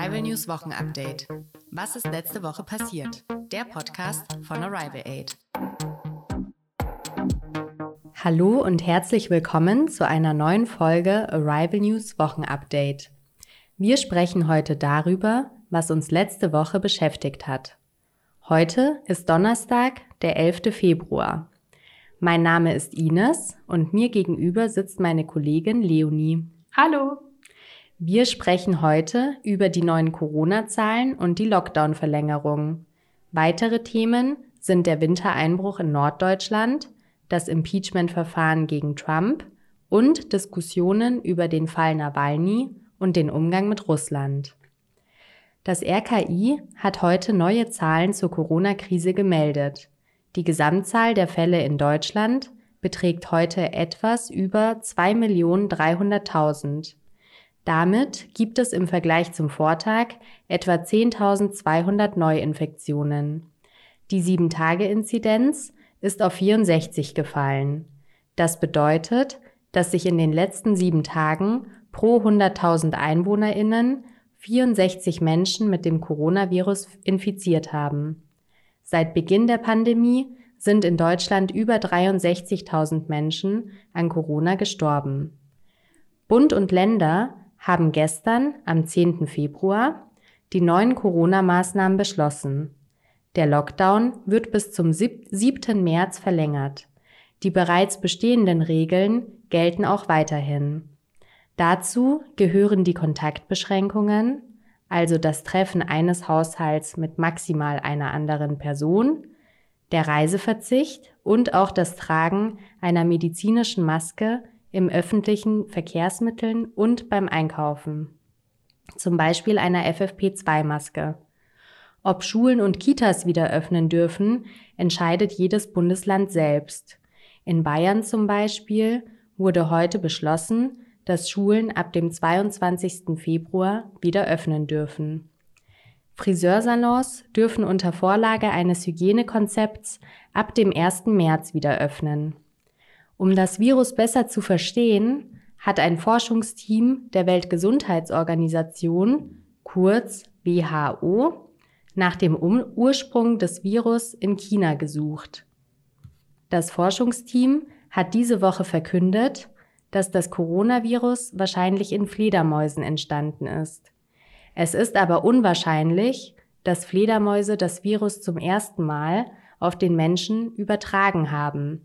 Arrival News Wochen Update. Was ist letzte Woche passiert? Der Podcast von Arrival Aid. Hallo und herzlich willkommen zu einer neuen Folge Arrival News Wochen Update. Wir sprechen heute darüber, was uns letzte Woche beschäftigt hat. Heute ist Donnerstag, der 11. Februar. Mein Name ist Ines und mir gegenüber sitzt meine Kollegin Leonie. Hallo. Wir sprechen heute über die neuen Corona-Zahlen und die Lockdown-Verlängerung. Weitere Themen sind der Wintereinbruch in Norddeutschland, das Impeachment-Verfahren gegen Trump und Diskussionen über den Fall Nawalny und den Umgang mit Russland. Das RKI hat heute neue Zahlen zur Corona-Krise gemeldet. Die Gesamtzahl der Fälle in Deutschland beträgt heute etwas über 2.300.000. Damit gibt es im Vergleich zum Vortag etwa 10.200 Neuinfektionen. Die 7-Tage-Inzidenz ist auf 64 gefallen. Das bedeutet, dass sich in den letzten sieben Tagen pro 100.000 EinwohnerInnen 64 Menschen mit dem Coronavirus infiziert haben. Seit Beginn der Pandemie sind in Deutschland über 63.000 Menschen an Corona gestorben. Bund und Länder haben gestern, am 10. Februar, die neuen Corona-Maßnahmen beschlossen. Der Lockdown wird bis zum 7. März verlängert. Die bereits bestehenden Regeln gelten auch weiterhin. Dazu gehören die Kontaktbeschränkungen, also das Treffen eines Haushalts mit maximal einer anderen Person, der Reiseverzicht und auch das Tragen einer medizinischen Maske im öffentlichen Verkehrsmitteln und beim Einkaufen. Zum Beispiel einer FFP2-Maske. Ob Schulen und Kitas wieder öffnen dürfen, entscheidet jedes Bundesland selbst. In Bayern zum Beispiel wurde heute beschlossen, dass Schulen ab dem 22. Februar wieder öffnen dürfen. Friseursalons dürfen unter Vorlage eines Hygienekonzepts ab dem 1. März wieder öffnen. Um das Virus besser zu verstehen, hat ein Forschungsteam der Weltgesundheitsorganisation, kurz WHO, nach dem Ursprung des Virus in China gesucht. Das Forschungsteam hat diese Woche verkündet, dass das Coronavirus wahrscheinlich in Fledermäusen entstanden ist. Es ist aber unwahrscheinlich, dass Fledermäuse das Virus zum ersten Mal auf den Menschen übertragen haben.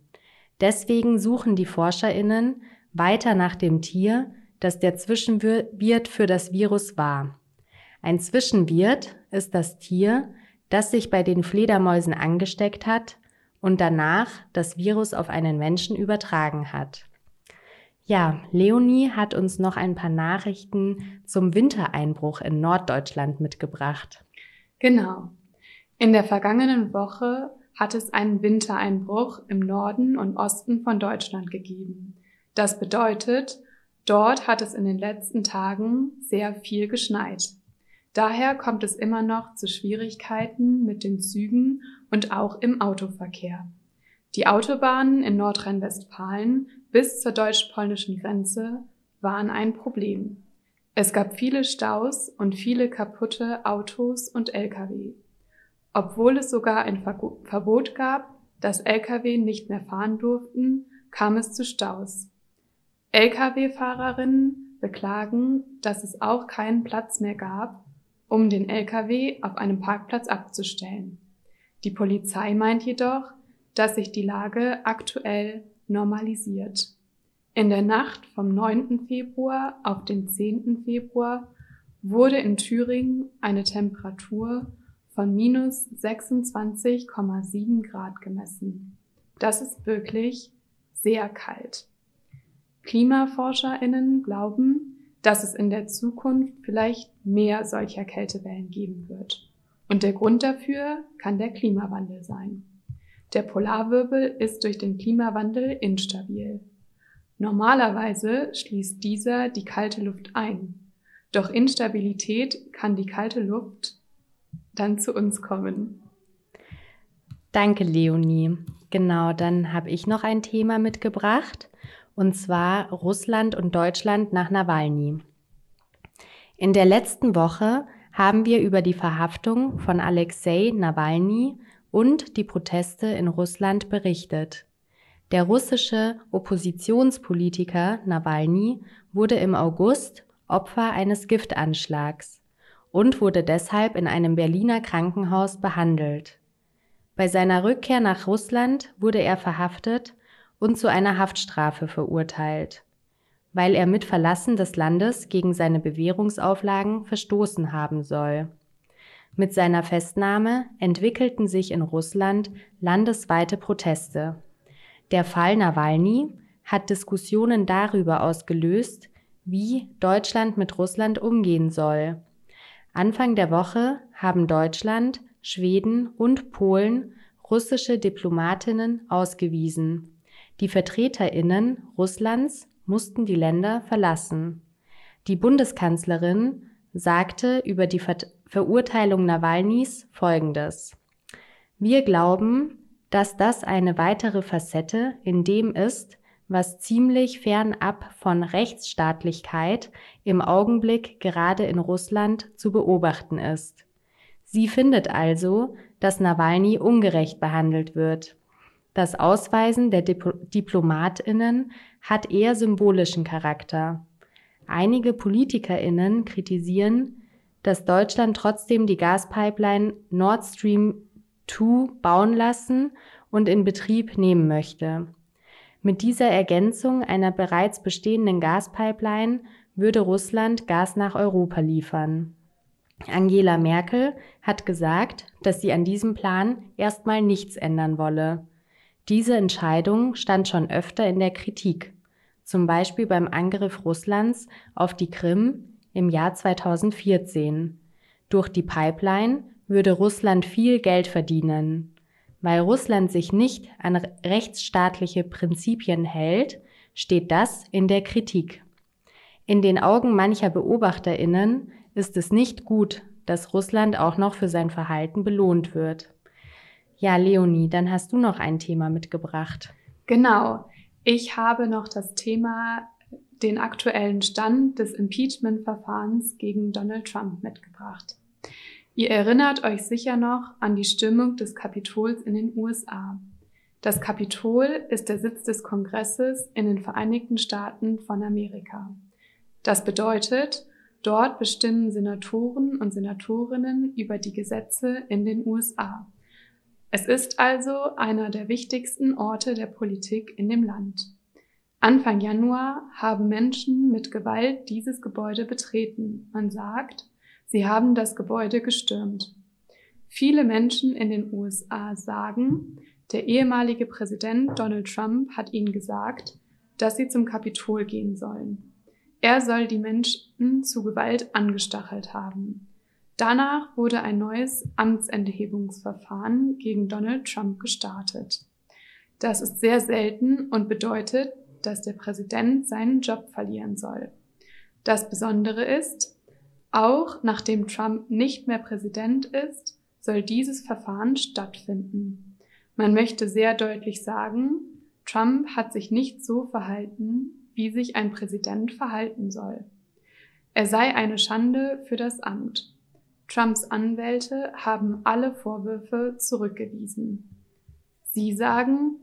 Deswegen suchen die Forscherinnen weiter nach dem Tier, das der Zwischenwirt für das Virus war. Ein Zwischenwirt ist das Tier, das sich bei den Fledermäusen angesteckt hat und danach das Virus auf einen Menschen übertragen hat. Ja, Leonie hat uns noch ein paar Nachrichten zum Wintereinbruch in Norddeutschland mitgebracht. Genau. In der vergangenen Woche hat es einen Wintereinbruch im Norden und Osten von Deutschland gegeben. Das bedeutet, dort hat es in den letzten Tagen sehr viel geschneit. Daher kommt es immer noch zu Schwierigkeiten mit den Zügen und auch im Autoverkehr. Die Autobahnen in Nordrhein-Westfalen bis zur deutsch-polnischen Grenze waren ein Problem. Es gab viele Staus und viele kaputte Autos und Lkw obwohl es sogar ein Verbot gab, dass Lkw nicht mehr fahren durften, kam es zu Staus. Lkw-Fahrerinnen beklagen, dass es auch keinen Platz mehr gab, um den Lkw auf einem Parkplatz abzustellen. Die Polizei meint jedoch, dass sich die Lage aktuell normalisiert. In der Nacht vom 9. Februar auf den 10. Februar wurde in Thüringen eine Temperatur von minus 26,7 Grad gemessen. Das ist wirklich sehr kalt. KlimaforscherInnen glauben, dass es in der Zukunft vielleicht mehr solcher Kältewellen geben wird. Und der Grund dafür kann der Klimawandel sein. Der Polarwirbel ist durch den Klimawandel instabil. Normalerweise schließt dieser die kalte Luft ein. Doch Instabilität kann die kalte Luft dann zu uns kommen. Danke, Leonie. Genau, dann habe ich noch ein Thema mitgebracht, und zwar Russland und Deutschland nach Nawalny. In der letzten Woche haben wir über die Verhaftung von Alexei Nawalny und die Proteste in Russland berichtet. Der russische Oppositionspolitiker Nawalny wurde im August Opfer eines Giftanschlags und wurde deshalb in einem Berliner Krankenhaus behandelt. Bei seiner Rückkehr nach Russland wurde er verhaftet und zu einer Haftstrafe verurteilt, weil er mit Verlassen des Landes gegen seine Bewährungsauflagen verstoßen haben soll. Mit seiner Festnahme entwickelten sich in Russland landesweite Proteste. Der Fall Nawalny hat Diskussionen darüber ausgelöst, wie Deutschland mit Russland umgehen soll. Anfang der Woche haben Deutschland, Schweden und Polen russische Diplomatinnen ausgewiesen. Die Vertreterinnen Russlands mussten die Länder verlassen. Die Bundeskanzlerin sagte über die Ver Verurteilung Nawalnys Folgendes. Wir glauben, dass das eine weitere Facette in dem ist, was ziemlich fernab von Rechtsstaatlichkeit im Augenblick gerade in Russland zu beobachten ist. Sie findet also, dass Nawalny ungerecht behandelt wird. Das Ausweisen der Dip Diplomatinnen hat eher symbolischen Charakter. Einige Politikerinnen kritisieren, dass Deutschland trotzdem die Gaspipeline Nord Stream 2 bauen lassen und in Betrieb nehmen möchte. Mit dieser Ergänzung einer bereits bestehenden Gaspipeline würde Russland Gas nach Europa liefern. Angela Merkel hat gesagt, dass sie an diesem Plan erstmal nichts ändern wolle. Diese Entscheidung stand schon öfter in der Kritik, zum Beispiel beim Angriff Russlands auf die Krim im Jahr 2014. Durch die Pipeline würde Russland viel Geld verdienen. Weil Russland sich nicht an rechtsstaatliche Prinzipien hält, steht das in der Kritik. In den Augen mancher Beobachterinnen ist es nicht gut, dass Russland auch noch für sein Verhalten belohnt wird. Ja, Leonie, dann hast du noch ein Thema mitgebracht. Genau. Ich habe noch das Thema den aktuellen Stand des Impeachment-Verfahrens gegen Donald Trump mitgebracht. Ihr erinnert euch sicher noch an die Stimmung des Kapitols in den USA. Das Kapitol ist der Sitz des Kongresses in den Vereinigten Staaten von Amerika. Das bedeutet, dort bestimmen Senatoren und Senatorinnen über die Gesetze in den USA. Es ist also einer der wichtigsten Orte der Politik in dem Land. Anfang Januar haben Menschen mit Gewalt dieses Gebäude betreten. Man sagt, Sie haben das Gebäude gestürmt. Viele Menschen in den USA sagen, der ehemalige Präsident Donald Trump hat ihnen gesagt, dass sie zum Kapitol gehen sollen. Er soll die Menschen zu Gewalt angestachelt haben. Danach wurde ein neues Amtsenthebungsverfahren gegen Donald Trump gestartet. Das ist sehr selten und bedeutet, dass der Präsident seinen Job verlieren soll. Das Besondere ist, auch nachdem Trump nicht mehr Präsident ist, soll dieses Verfahren stattfinden. Man möchte sehr deutlich sagen, Trump hat sich nicht so verhalten, wie sich ein Präsident verhalten soll. Er sei eine Schande für das Amt. Trumps Anwälte haben alle Vorwürfe zurückgewiesen. Sie sagen,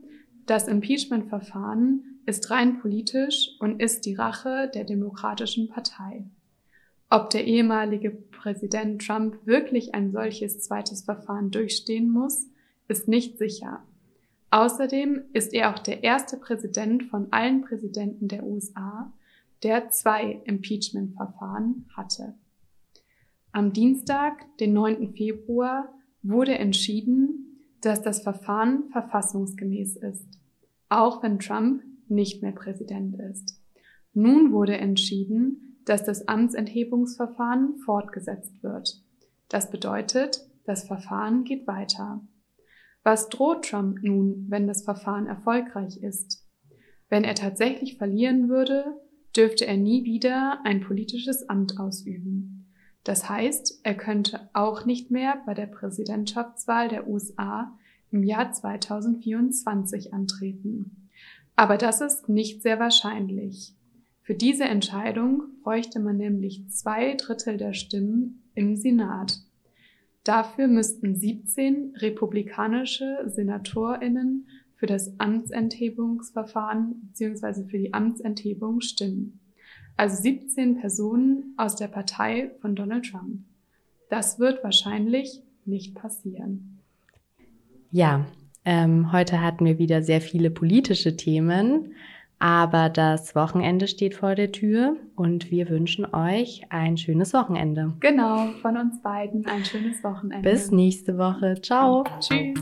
das Impeachment-Verfahren ist rein politisch und ist die Rache der Demokratischen Partei. Ob der ehemalige Präsident Trump wirklich ein solches zweites Verfahren durchstehen muss, ist nicht sicher. Außerdem ist er auch der erste Präsident von allen Präsidenten der USA, der zwei Impeachment-Verfahren hatte. Am Dienstag, den 9. Februar, wurde entschieden, dass das Verfahren verfassungsgemäß ist, auch wenn Trump nicht mehr Präsident ist. Nun wurde entschieden, dass das Amtsenthebungsverfahren fortgesetzt wird. Das bedeutet, das Verfahren geht weiter. Was droht Trump nun, wenn das Verfahren erfolgreich ist? Wenn er tatsächlich verlieren würde, dürfte er nie wieder ein politisches Amt ausüben. Das heißt, er könnte auch nicht mehr bei der Präsidentschaftswahl der USA im Jahr 2024 antreten. Aber das ist nicht sehr wahrscheinlich. Für diese Entscheidung bräuchte man nämlich zwei Drittel der Stimmen im Senat. Dafür müssten 17 republikanische Senatorinnen für das Amtsenthebungsverfahren bzw. für die Amtsenthebung stimmen. Also 17 Personen aus der Partei von Donald Trump. Das wird wahrscheinlich nicht passieren. Ja, ähm, heute hatten wir wieder sehr viele politische Themen, aber das Wochenende steht vor der Tür und wir wünschen euch ein schönes Wochenende. Genau, von uns beiden ein schönes Wochenende. Bis nächste Woche. Ciao. Tschüss.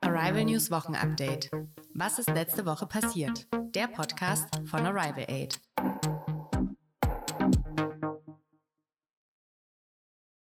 Arrival News Wochenupdate. Was ist letzte Woche passiert? Der Podcast von Arrival Aid.